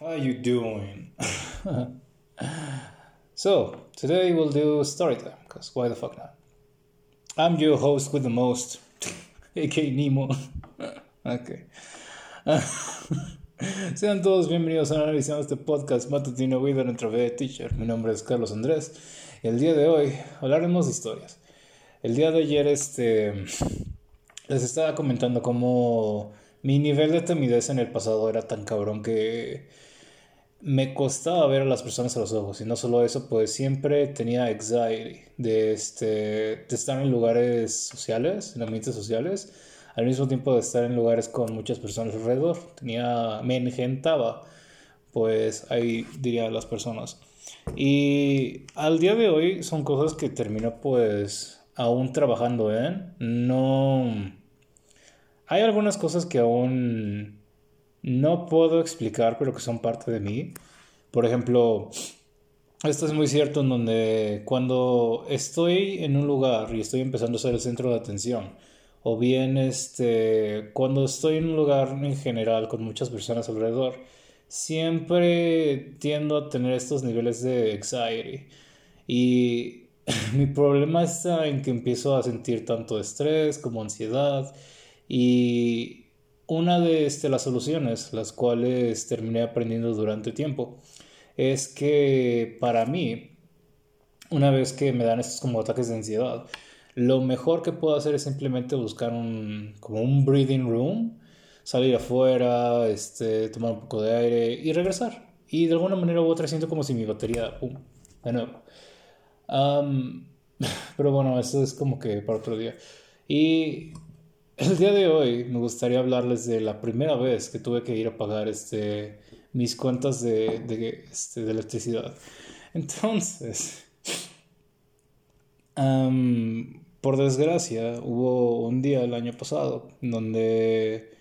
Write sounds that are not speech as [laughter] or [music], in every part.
How you doing? [laughs] so, today we'll do story time, because why the fuck not? I'm your host with the most, [laughs] aka Nemo. [laughs] ok. Sean todos bienvenidos a analizando este podcast matutino Vida dentro de Teacher. Mi nombre es Carlos Andrés y el día de hoy hablaremos de historias. El día de ayer este, les estaba comentando cómo mi nivel de timidez en el pasado era tan cabrón que me costaba ver a las personas a los ojos y no solo eso, pues siempre tenía anxiety de, este, de estar en lugares sociales, en ambientes sociales, al mismo tiempo de estar en lugares con muchas personas alrededor. Tenía, me engentaba, pues ahí diría las personas. Y al día de hoy son cosas que termino pues aún trabajando en. No... Hay algunas cosas que aún no puedo explicar, pero que son parte de mí. Por ejemplo, esto es muy cierto en donde cuando estoy en un lugar y estoy empezando a ser el centro de atención, o bien este, cuando estoy en un lugar en general con muchas personas alrededor, siempre tiendo a tener estos niveles de anxiety. Y [laughs] mi problema está en que empiezo a sentir tanto estrés como ansiedad y una de este, las soluciones, las cuales terminé aprendiendo durante tiempo, es que para mí, una vez que me dan estos como ataques de ansiedad, lo mejor que puedo hacer es simplemente buscar un, como un breathing room, salir afuera, este, tomar un poco de aire y regresar. Y de alguna manera u otra siento como si mi batería, pum, de nuevo. [laughs] pero bueno, eso es como que para otro día. Y el día de hoy me gustaría hablarles de la primera vez que tuve que ir a pagar este, mis cuentas de, de, este, electricidad. [laughs] Entonces, por desgracia, hubo un día el año pasado donde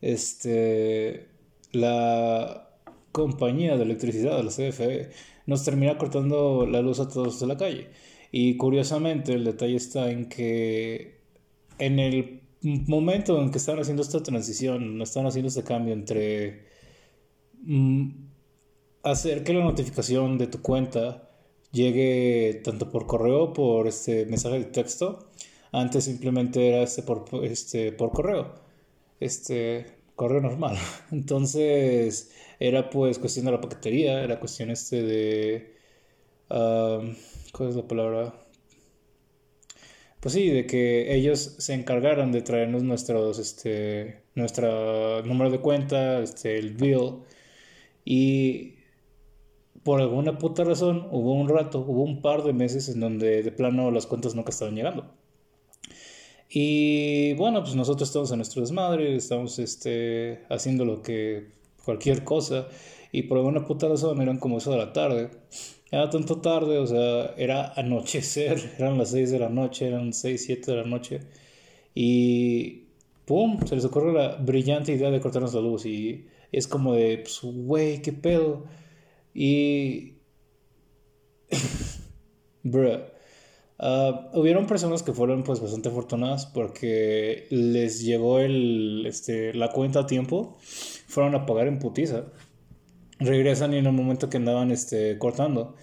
este, la compañía de electricidad, la CFE, nos termina cortando la luz a todos de la calle. Y curiosamente el detalle está en que en el momento en que están haciendo esta transición, están haciendo este cambio entre mm, hacer que la notificación de tu cuenta llegue tanto por correo por este mensaje de texto. Antes simplemente era este por, este, por correo. Este correo normal. [laughs] Entonces era pues cuestión de la paquetería, era cuestión este de... Ah, ¿Cuál es la palabra? Pues sí, de que ellos se encargaron de traernos nuestros, este, nuestro número de cuenta, este, el bill, y por alguna puta razón hubo un rato, hubo un par de meses en donde de plano las cuentas nunca estaban llegando. Y bueno, pues nosotros estamos en nuestro desmadre, estamos este, haciendo lo que cualquier cosa, y por alguna puta razón eran como eso de la tarde. Era tanto tarde, o sea, era anochecer, [laughs] eran las 6 de la noche, eran 6, 7 de la noche. Y ¡pum! Se les ocurre la brillante idea de cortarnos la luz. Y es como de, pues, güey, qué pedo. Y. [laughs] Bruh. Uh, hubieron personas que fueron pues bastante afortunadas porque les llegó el, este, la cuenta a tiempo, fueron a pagar en putiza regresan y en el momento que andaban este, cortando.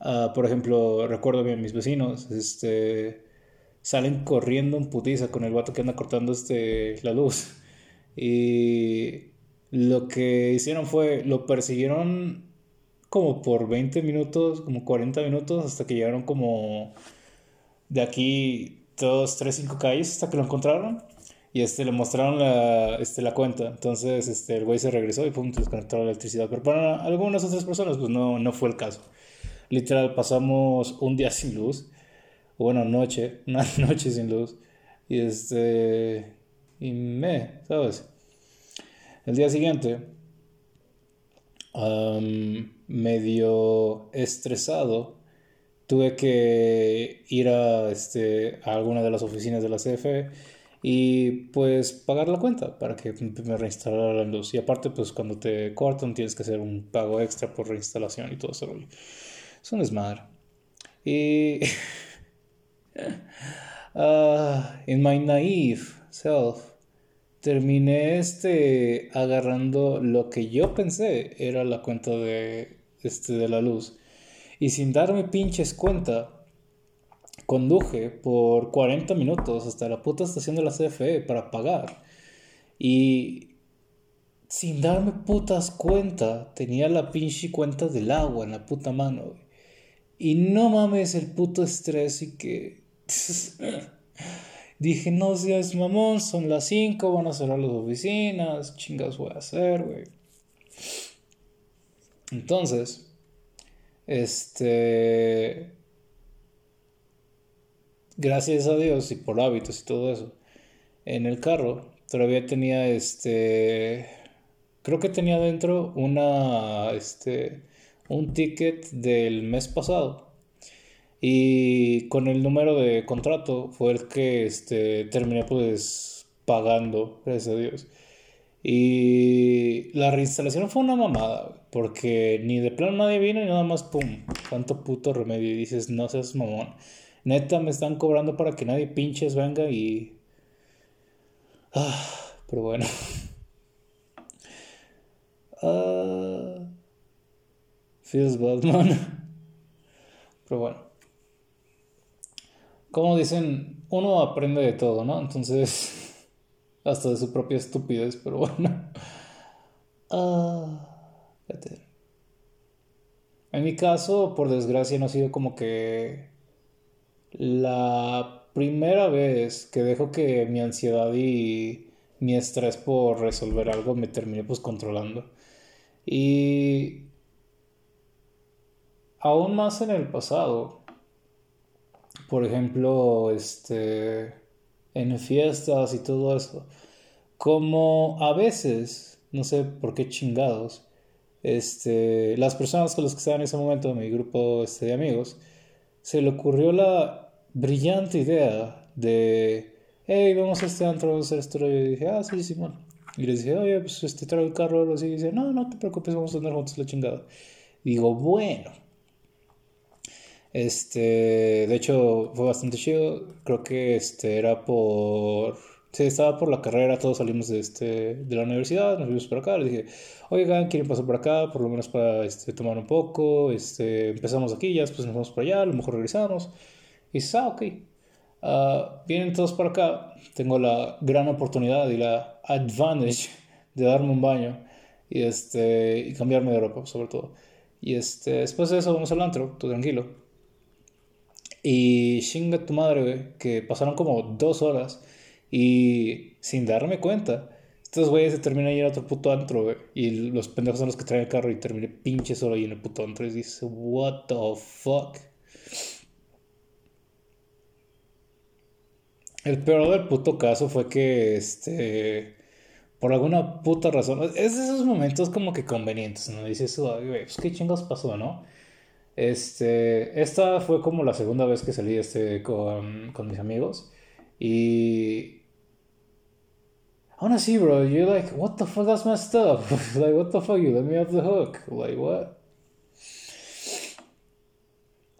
Uh, por ejemplo, recuerdo bien mis vecinos, este, salen corriendo en putiza con el vato que anda cortando este, la luz. Y lo que hicieron fue, lo persiguieron como por 20 minutos, como 40 minutos, hasta que llegaron como de aquí 2, 3, 5 calles hasta que lo encontraron. Y este, le mostraron la, este, la cuenta. Entonces este, el güey se regresó y pum, desconectó la electricidad. Pero para algunas otras personas, pues no, no fue el caso. Literal, pasamos un día sin luz. Bueno, noche, [laughs] una noche sin luz. Y este. Y me, ¿sabes? El día siguiente, medio estresado, tuve que ir a, este, a alguna de las oficinas de la CFE y pues pagar la cuenta para que me reinstalara la luz. Y aparte, pues cuando te cortan tienes que hacer un pago extra por reinstalación y todo eso. Es un desmadre. Y. [laughs] uh, in my naive self, terminé este agarrando lo que yo pensé era la cuenta de este de la luz y sin darme pinches cuenta conduje por 40 minutos hasta la puta estación de la CFE para pagar y sin darme putas cuenta tenía la pinche cuenta del agua en la puta mano y no mames el puto estrés y que [laughs] Dije, no seas mamón, son las 5, van a cerrar las oficinas, chingas voy a hacer, güey. Entonces, este... Gracias a Dios y por hábitos y todo eso, en el carro todavía tenía este... Creo que tenía dentro una... Este... Un ticket del mes pasado y con el número de contrato fue el que este, terminé pues pagando, gracias a Dios. Y la reinstalación fue una mamada, porque ni de plano nadie vino y nada más, pum, cuánto puto remedio. Y dices, no seas mamón. Neta, me están cobrando para que nadie pinches venga y... Ah, pero bueno. [laughs] Ah, feels bad, man. [laughs] Pero bueno como dicen, uno aprende de todo, ¿no? Entonces, [laughs] hasta de su propia estupidez, pero bueno. Ah, en mi caso, por desgracia, no ha sido como que la primera vez que dejo que mi ansiedad y mi estrés por resolver algo me termine pues controlando. Y aún más en el pasado, por ejemplo, este, en fiestas y todo eso, como a veces, no sé por qué chingados, este, las personas con las que estaban en ese momento, mi grupo este, de amigos, se le ocurrió la brillante idea de, hey, vamos a este antro, vamos a hacer esto. Y dije, ah, sí, Simón. Y les dije, oye, pues este, traigo el carro, así. Y dice, no, no te preocupes, vamos a andar juntos la chingada. digo, bueno, este, de hecho, fue bastante chido. Creo que este era por. Sí, estaba por la carrera, todos salimos de, este, de la universidad, nos vimos por acá, les dije, oigan, ¿quieren pasar por acá? Por lo menos para este, tomar un poco, este, empezamos aquí, ya después nos vamos por allá, a lo mejor regresamos. Y dices, ah, ok. Uh, vienen todos por acá, tengo la gran oportunidad y la advantage de darme un baño y, este, y cambiarme de ropa, sobre todo. Y este, después de eso vamos al antro, todo tranquilo. Y chinga tu madre, güey, que pasaron como dos horas y sin darme cuenta, estos güeyes se terminan ir a otro puto antro, güey. Y los pendejos son los que traen el carro y terminé pinche solo ahí en el puto antro. Y dice, what the fuck. El peor del puto caso fue que, este, por alguna puta razón, es de esos momentos como que convenientes, ¿no? Dices, pues qué chingos pasó, ¿no? Este, esta fue como la segunda vez que salí este, con, con mis amigos. Y aún así, bro, you're like, what the fuck, that's messed up. [laughs] like, what the fuck, you let me off the hook. Like, what?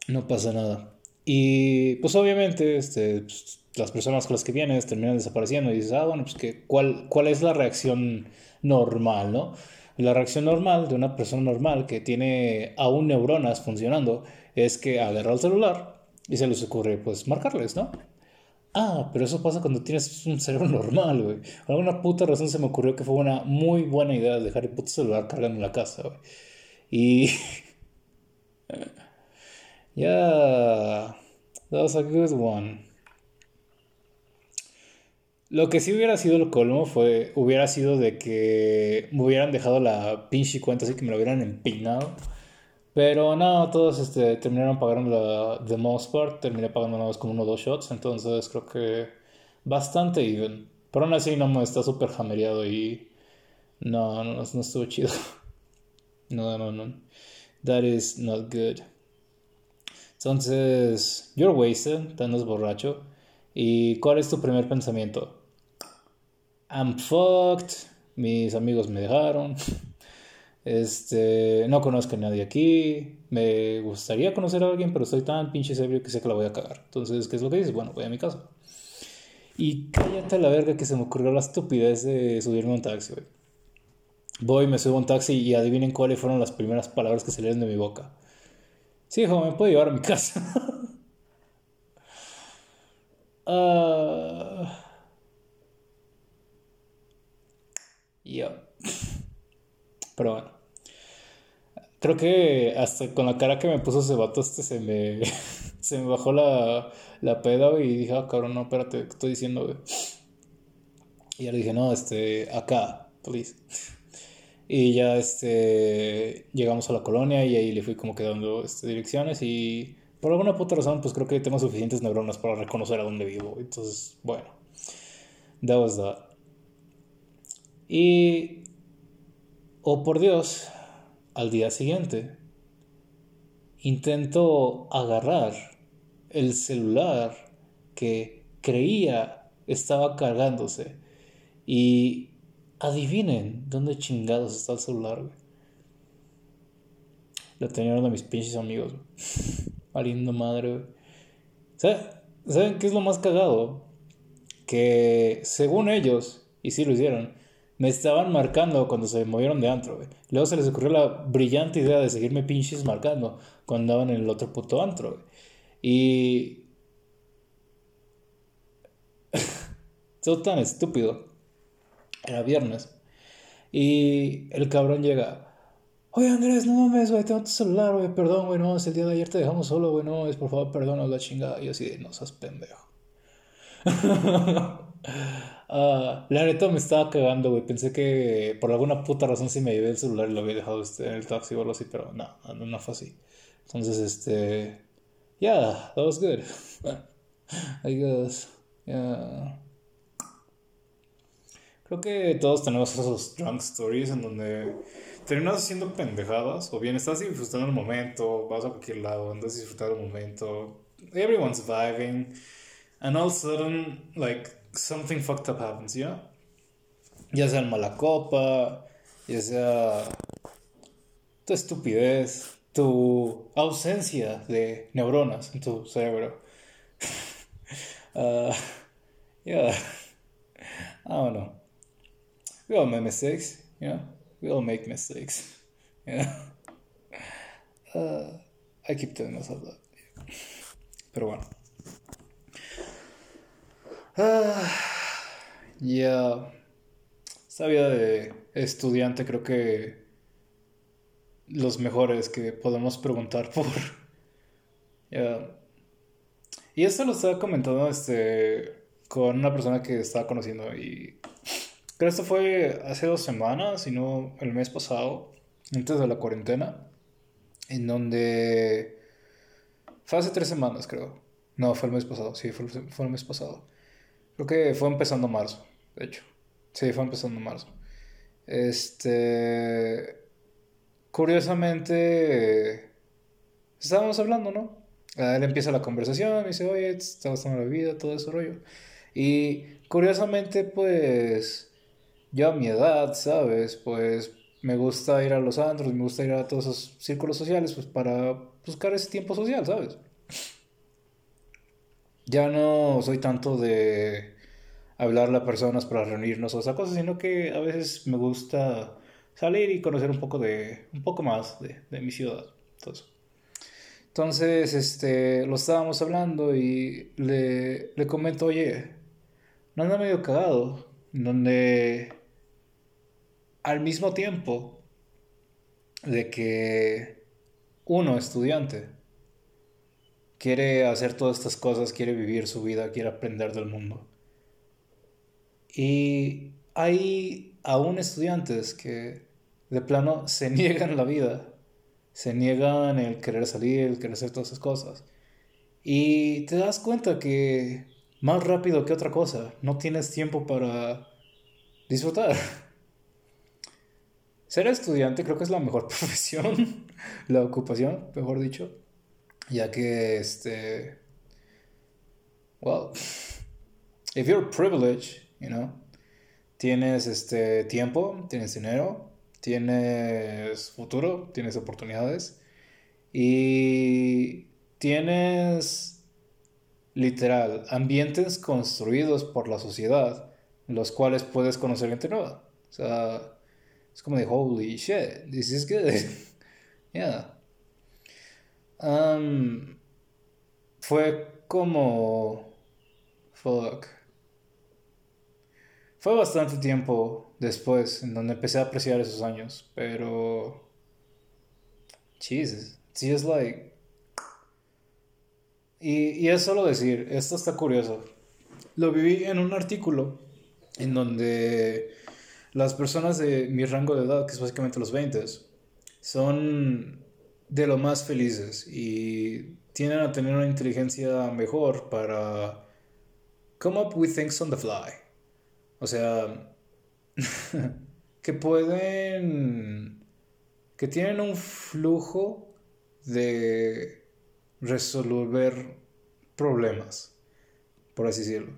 No pasa nada. Y pues obviamente, este, pues, las personas con las que vienes terminan desapareciendo y dices, ah, bueno, pues que, ¿cuál, cuál es la reacción normal, no? La reacción normal de una persona normal que tiene aún neuronas funcionando es que agarra el celular y se les ocurre pues marcarles, ¿no? Ah, pero eso pasa cuando tienes un cerebro [laughs] normal, güey. Por alguna puta razón se me ocurrió que fue una muy buena idea dejar el puto celular cargando en la casa, güey. Y... [laughs] Ya... That was a good one. Lo que sí hubiera sido el colmo fue, hubiera sido de que me hubieran dejado la pinche cuenta así que me lo hubieran empinado. Pero no, todos este, terminaron pagando la The Most Part, terminé pagando nada más como uno o dos shots, entonces creo que bastante even. Pero aún así no me está súper jamereado y no, no, no estuvo chido. [laughs] No, no, no. That is not good. Entonces, you're wasted, estás borracho. ¿Y cuál es tu primer pensamiento? I'm fucked, mis amigos me dejaron, [laughs] este, no conozco a nadie aquí, me gustaría conocer a alguien, pero estoy tan pinche serio que sé que la voy a cagar. Entonces, ¿qué es lo que dices? Bueno, voy a mi casa. Y cállate a la verga que se me ocurrió la estupidez de subirme a un taxi, güey. Voy, me subo a un taxi y adivinen cuáles fueron las primeras palabras que salieron de mi boca. Sí, hijo, me puedo llevar a mi [laughs] casa. uh... Yo. Pero bueno. Creo que hasta con la cara que me puso ese vato, este se me, [laughs] se me bajó la, la peda, y dije, ah, cabrón, no, espérate, ¿qué estoy diciendo? Y ya le dije, no, este, acá, please. Y ya, este, llegamos a la colonia y ahí le fui como quedando este, direcciones y por alguna puta razón, pues creo que tengo suficientes neuronas para reconocer a dónde vivo. Entonces, bueno, that was that. Y, oh por Dios, al día siguiente, intento agarrar el celular que creía estaba cargándose y adivinen dónde chingados está el celular. Lo tenían uno de mis pinches amigos, güey. [laughs] madre. ¿Saben qué es lo más cagado? Que según ellos, y sí lo hicieron, me estaban marcando cuando se movieron de antro. Luego se les ocurrió la brillante idea de seguirme pinches marcando cuando andaban en el otro puto antro. Y... [laughs] Todo tan estúpido. Era viernes. Y el cabrón llega. Oye Andrés, no mames, güey, tengo tu celular, güey, perdón, güey, no, es el día de ayer te dejamos solo, güey, no, es por favor, perdónanos la chingada. Y yo así no seas pendejo. [laughs] Ah, la neta me estaba cagando, güey. Pensé que por alguna puta razón sí me llevé el celular y lo había dejado este, en el taxi o algo así, pero no, no, no fue así. Entonces, este. Yeah, that was good. [laughs] I guess. Yeah. Creo que todos tenemos esos drunk stories en donde terminas haciendo pendejadas, o bien estás disfrutando el momento, vas a cualquier lado, andas disfrutando el momento, everyone's vibing, and all of a sudden, like, something fucked up happens, ¿ya? Ya sea en mala copa, ya sea tu estupidez, tu ausencia de neuronas en tu cerebro. [laughs] uh, yeah, I don't know. We all make mistakes, you know? We all make mistakes, you know? Uh, I keep telling myself that. Pero bueno. Ah, ya. Esta vida de estudiante creo que los mejores que podemos preguntar [laughs] por. Ya. Y esto lo estaba comentando este, con una persona que estaba conociendo y creo que esto fue hace dos semanas, si no el mes pasado, antes de la cuarentena, en donde fue hace tres semanas creo. No, fue el mes pasado, sí, fue, fue el mes pasado Creo que fue empezando marzo, de hecho. Sí, fue empezando marzo. Este. Curiosamente. Estábamos hablando, ¿no? Él empieza la conversación y dice, oye, está gustando la vida, todo ese rollo. Y curiosamente, pues. Yo a mi edad, ¿sabes? Pues me gusta ir a los antros, me gusta ir a todos esos círculos sociales, pues para buscar ese tiempo social, ¿sabes? Ya no soy tanto de hablarle a personas para reunirnos o esa cosa, sino que a veces me gusta salir y conocer un poco de un poco más de, de mi ciudad. Entonces, entonces, este, lo estábamos hablando y le, le comento, oye, no anda medio cagado, donde al mismo tiempo de que uno, estudiante, quiere hacer todas estas cosas, quiere vivir su vida, quiere aprender del mundo. Y hay aún estudiantes que de plano se [laughs] niegan la vida, se niegan el querer salir, el querer hacer todas esas cosas. Y te das cuenta que más rápido que otra cosa, no tienes tiempo para disfrutar. [laughs] Ser estudiante creo que es la mejor [laughs] profesión, la ocupación, mejor dicho ya que este well [laughs] if you're privileged you know tienes este tiempo tienes dinero tienes futuro tienes oportunidades y tienes literal, ambientes construidos por la sociedad, los cuales puedes conocer gente nueva. O sea, es como de holy shit, this is good. [laughs] yeah. Um, fue como. Fuck. Fue bastante tiempo después en donde empecé a apreciar esos años, pero. Jesus. It's just like. Y, y es solo decir, esto está curioso. Lo viví en un artículo en donde las personas de mi rango de edad, que es básicamente los 20, son de lo más felices y tienden a tener una inteligencia mejor para come up with things on the fly. O sea, [laughs] que pueden, que tienen un flujo de resolver problemas, por así decirlo.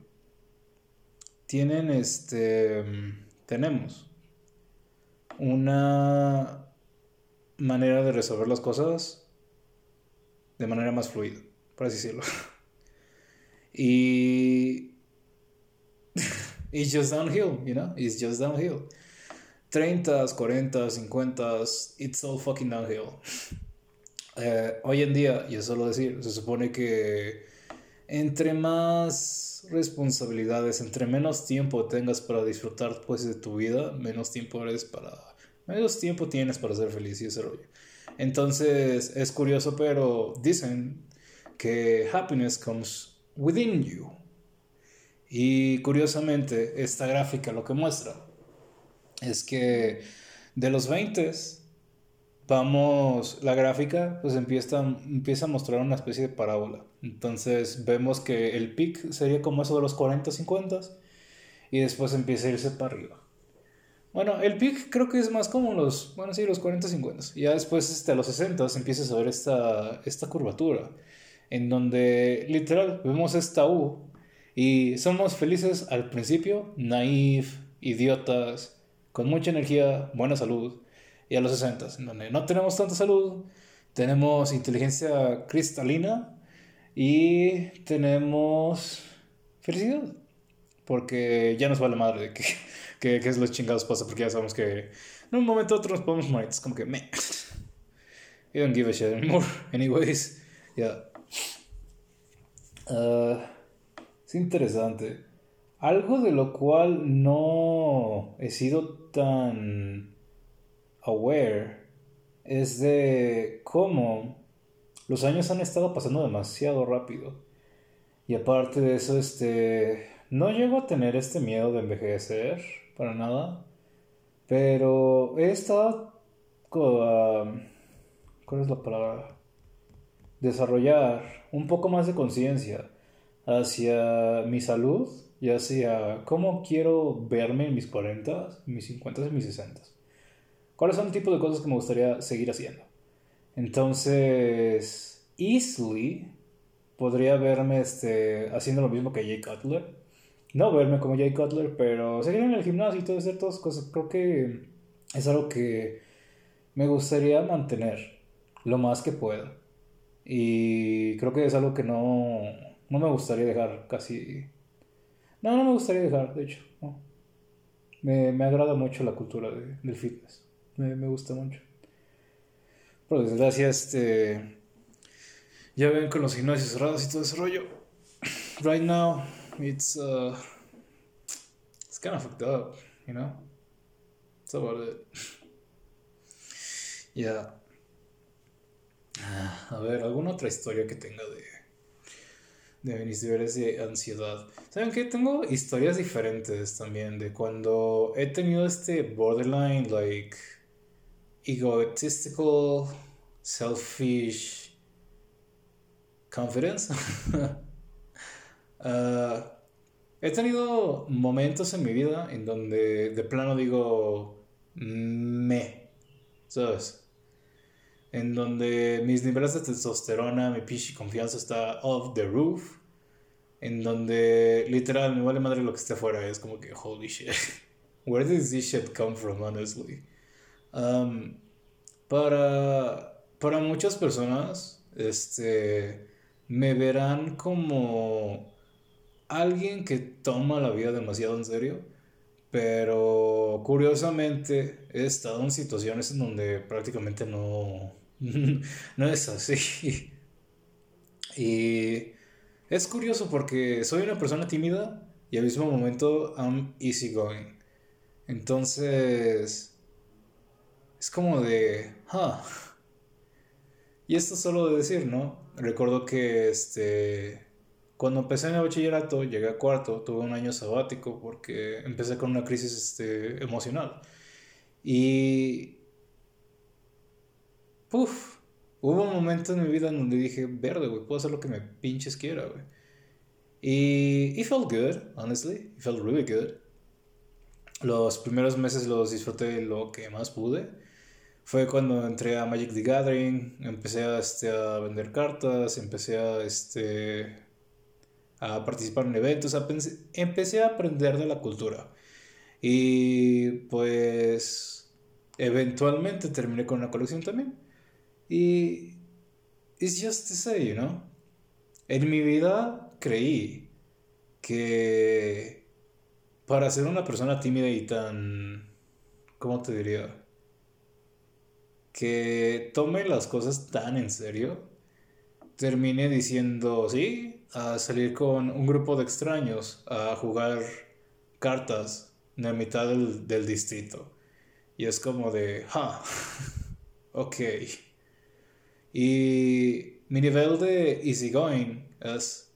Tienen este, tenemos una manera de resolver las cosas de manera más fluida, por así decirlo. [laughs] y. [laughs] it's just downhill, you know? It's just downhill. 30, 40, 50, it's all fucking downhill. [laughs] Eh, hoy en día, y solo decir, se supone que entre más responsabilidades, entre menos tiempo tengas para disfrutar pues de tu vida, menos tiempo eres para menos tiempo tienes para ser feliz y ese rollo. Entonces es curioso, pero dicen que happiness comes within you. Y curiosamente, esta gráfica lo que muestra es que de los 20 vamos, la gráfica pues empieza, empieza a mostrar una especie de parábola. Entonces vemos que el pic sería como eso de los 40, 50 y después empieza a irse para arriba. Bueno, el pic creo que es más como los, bueno, sí, los 40, 50. Y ya después, este, a los 60, empiezas a ver esta, esta curvatura, en donde literal vemos esta U y somos felices al principio, naif, idiotas, con mucha energía, buena salud. Y a los 60, en donde no tenemos tanta salud, tenemos inteligencia cristalina y tenemos felicidad. Porque ya nos va la madre de que qué, es los chingados pasa, porque ya sabemos que en un momento u otro nos podemos morir. Es como que, me. I don't give a shit anymore. [laughs] Anyways, ya. Ah, es interesante. Algo de lo cual no he sido tan aware es de cómo los años han estado pasando demasiado rápido. Y aparte de eso, este, no llego a tener este miedo de envejecer para nada. Pero he estado... ¿Cuál es la palabra? Desarrollar un poco más de conciencia hacia mi salud y hacia cómo quiero verme en mis 40, mis 50 y mis 60. ¿Cuáles son el tipo de cosas que me gustaría seguir haciendo? Entonces, easily podría verme este, haciendo lo mismo que Jay Cutler no verme como Jay Cutler, pero seguir en el gimnasio y todo hacer todas cosas. Creo que es algo que me gustaría mantener lo más que pueda. Y creo que es algo que no, no me gustaría dejar casi... No, no me gustaría dejar, de hecho. Me, me, agrada mucho la cultura de, del fitness. Me, me, gusta mucho. Por desgracia, este... Ya ven con los gimnasios cerrados y todo ese rollo. Right now, it's uh, it's kind of fucked up, you know. That's about it. [laughs] yeah. [sighs] A ver, alguna otra historia que tenga de de mis niveles de ansiedad. ¿Saben qué? Tengo historias diferentes también de cuando he tenido este borderline, like, egotistical, selfish confidence. [laughs] Ah, he tenido momentos en mi vida en donde de plano digo me, ¿sabes? En donde mis niveles de testosterona, mi y confianza está off the roof. En donde literal me vale madre lo que esté afuera. Es como que holy shit. [laughs] Where did this shit come from, honestly? Um, para, para muchas personas, este me verán como alguien que toma la vida demasiado en serio, pero curiosamente he estado en situaciones en donde prácticamente no, [laughs] no es así. [laughs] Y es curioso porque soy una persona tímida y al mismo momento I'm easygoing. Entonces, es como de, ah. Y esto solo de decir, ¿no? Recuerdo que este cuando empecé el bachillerato, llegué a cuarto, tuve un año sabático porque empecé con una crisis este, emocional. Y... Puf, hubo un momento en mi vida en donde dije, verde, güey, puedo hacer lo que me pinches quiera, güey. Y it felt good, honestly. It felt really good. Los primeros meses los disfruté lo que más pude. Fue cuando entré a Magic the Gathering, empecé a, este, a vender cartas, empecé a este, a participar en eventos, empecé a aprender de la cultura. Y pues eventualmente terminé con una colección también. Y it's just to say, you know. En mi vida creí que para ser una persona tímida y tan ¿cómo te diría? que tome las cosas tan en serio, terminé diciendo, sí, a salir con un grupo de extraños a jugar cartas en la mitad del, del distrito. Y es como de, ha, [laughs] ok. Y mi nivel de easygoing es,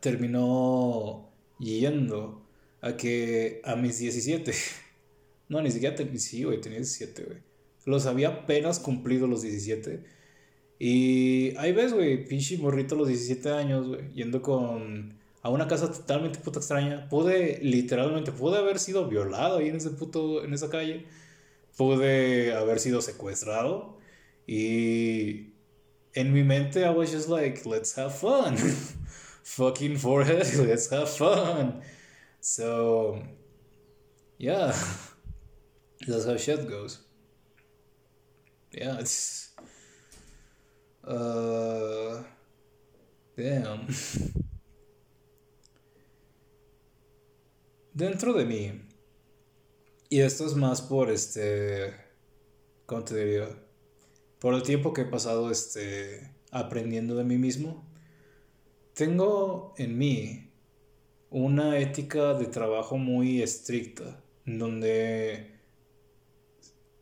terminó yendo a que a mis 17, [laughs] no, ni siquiera tenía, sí, güey, tenía 17, güey. Los había apenas cumplido los 17 y ahí ves, güey, pinche morrito a los 17 años, güey, yendo con a una casa totalmente puta extraña. Pude, literalmente, pude haber sido violado ahí en ese puto, en esa calle. Pude haber sido secuestrado. Y en mi mente I was just like, let's have fun. [laughs] Fucking forehead, [laughs] let's have fun. So, yeah, [laughs] that's how shit goes. Yeah, it's Uh, damn. [laughs] Dentro de mí. Y esto es más por este. ¿Cómo te diría? Por el tiempo que he pasado este, aprendiendo de mí mismo. Tengo en mí una ética de trabajo muy estricta. Donde.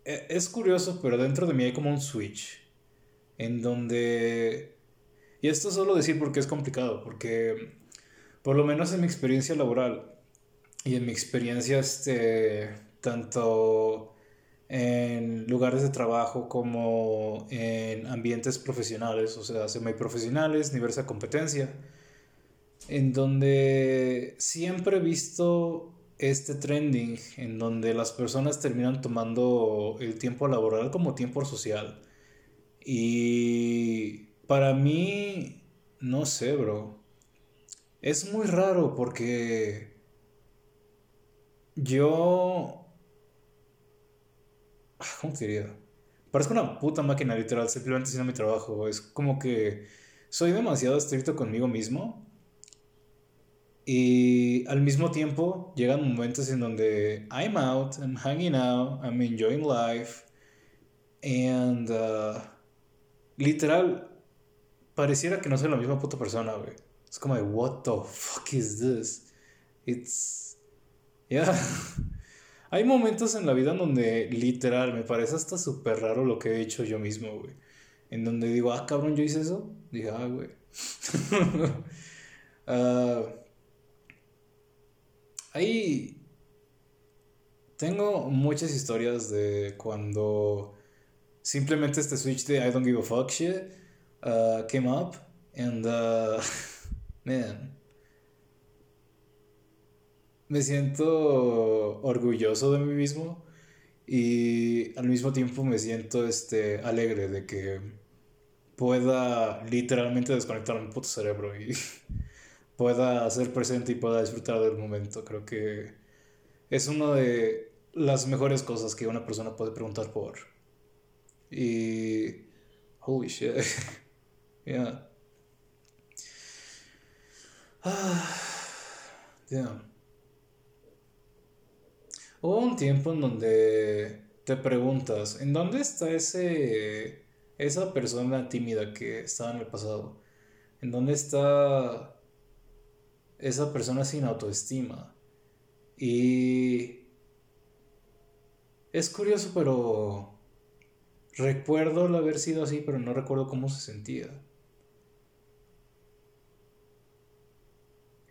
E, es curioso, pero dentro de mí hay como un switch en donde... Y esto solo decir porque es complicado, porque por lo menos en mi experiencia laboral y en mi experiencia este, tanto en lugares de trabajo como en ambientes profesionales, o sea, semiprofesionales, diversa competencia, en donde siempre he visto este trending en donde las personas terminan tomando el tiempo laboral como tiempo social y para mí, no sé, bro. Es muy raro porque yo... Ah, ¿Cómo te diría? Parezco una puta máquina literal, simplemente haciendo mi trabajo. Es como que soy demasiado estricto conmigo mismo. Y al mismo tiempo llegan momentos en donde I'm out, I'm hanging out, I'm enjoying life. And... Uh, literal, pareciera que no soy la misma puta persona, güey. Es como de, what the fuck is this? It's. Yeah. [laughs] Hay momentos en la vida en donde literal me parece hasta súper raro lo que he hecho yo mismo, güey. En donde digo, ah, cabrón, yo hice eso. Dije, ah, güey. uh, [laughs] ahí. Tengo muchas historias de cuando simplemente este switch de I don't give a fuck shit uh, came up and uh, [laughs] man me siento orgulloso de mí mismo y al mismo tiempo me siento este alegre de que pueda literalmente desconectar mi puto cerebro y [laughs] pueda ser presente y pueda disfrutar del momento. Creo que es una de las mejores cosas que una persona puede preguntar por. Y. Holy shit. [laughs] yeah. [sighs] Ah, Hubo un tiempo en donde te preguntas, ¿en dónde está ese esa persona tímida que estaba en el pasado? ¿En dónde está esa persona sin autoestima? Y es curioso, pero recuerdo haber sido así, pero no recuerdo cómo se sentía.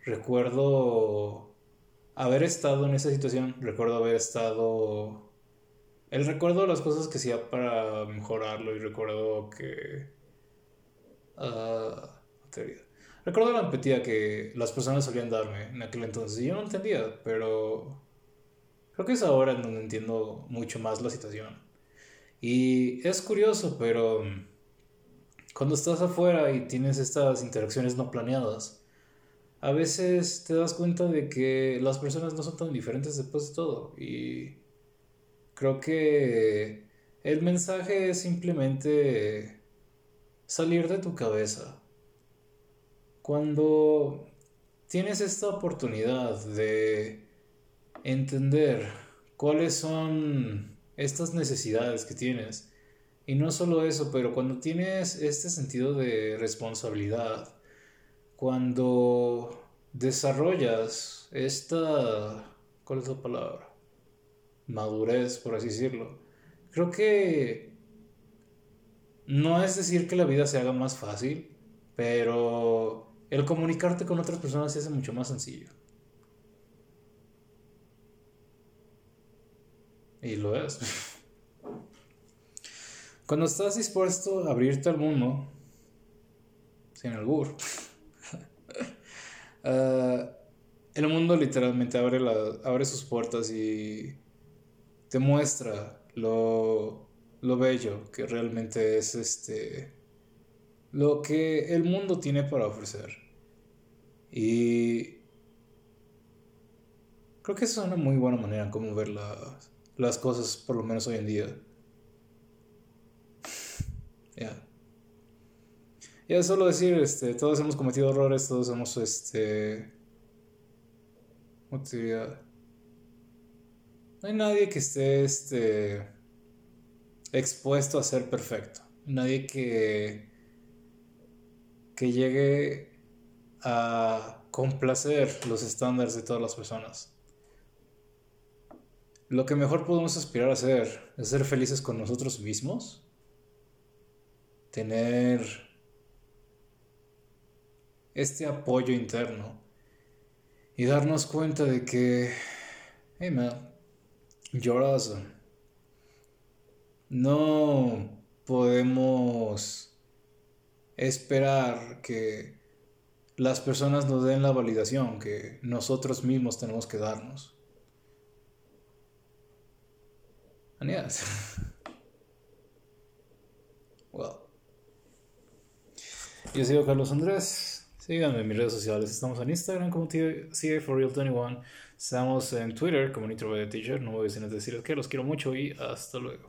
Recuerdo haber estado en esa situación, recuerdo haber estado... El recuerdo de las cosas que hacía para mejorarlo y recuerdo que... Uh, recuerdo la empatía que las personas solían darme en aquel entonces yo no entendía, pero creo que es ahora en donde entiendo mucho más la situación. Y es curioso, pero cuando estás afuera y tienes estas interacciones no planeadas, a veces te das cuenta de que las personas no son tan diferentes después de todo. Y creo que el mensaje es simplemente salir de tu cabeza. Cuando tienes esta oportunidad de entender cuáles son estas necesidades que tienes, y no solo eso, pero cuando tienes este sentido de responsabilidad, cuando desarrollas esta, ¿cuál es la palabra? Madurez, por así decirlo. Creo que no es decir que la vida se haga más fácil, pero el comunicarte con otras personas se hace mucho más sencillo. Y lo es. [laughs] Cuando estás dispuesto a abrirte al mundo, sin albur, Ah, [laughs] el mundo literalmente abre, la, abre sus puertas y te muestra lo, lo bello que realmente es este lo que el mundo tiene para ofrecer. Y creo que es una muy buena manera como ver las cosas, por lo menos hoy en día. Ya. Ya solo decir, este, todos hemos cometido errores, todos hemos, este... ¿Cómo? No hay nadie que esté, este... expuesto a ser perfecto. Nadie que... que llegue a complacer los estándares de todas las personas. Lo que mejor podemos aspirar a hacer es ser felices con nosotros mismos, tener este apoyo interno y darnos cuenta de que, hey man. No podemos esperar que las personas nos den la validación que nosotros mismos tenemos que darnos. And yes. well. Yo soy Carlos Andrés. Síganme en mis redes sociales. Estamos en Instagram como CA4Real21. Estamos en Twitter como Nitro Teacher. No voy a decirles que los quiero mucho y hasta luego.